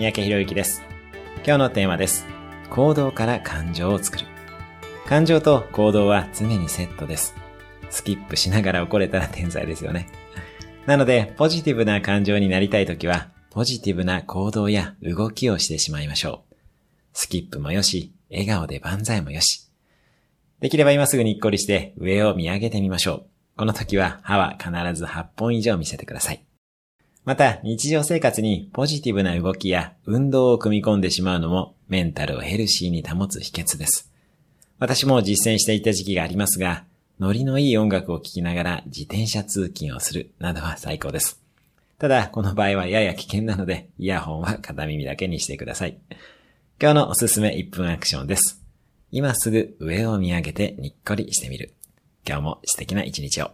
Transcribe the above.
三宅博之です。今日のテーマです。行動から感情を作る。感情と行動は常にセットです。スキップしながら怒れたら天才ですよね。なので、ポジティブな感情になりたいときは、ポジティブな行動や動きをしてしまいましょう。スキップもよし、笑顔で万歳もよし。できれば今すぐにっこりして上を見上げてみましょう。この時は歯は必ず8本以上見せてください。また、日常生活にポジティブな動きや運動を組み込んでしまうのもメンタルをヘルシーに保つ秘訣です。私も実践していた時期がありますが、ノリのいい音楽を聴きながら自転車通勤をするなどは最高です。ただ、この場合はやや危険なので、イヤホンは片耳だけにしてください。今日のおすすめ1分アクションです。今すぐ上を見上げてにっこりしてみる。今日も素敵な一日を。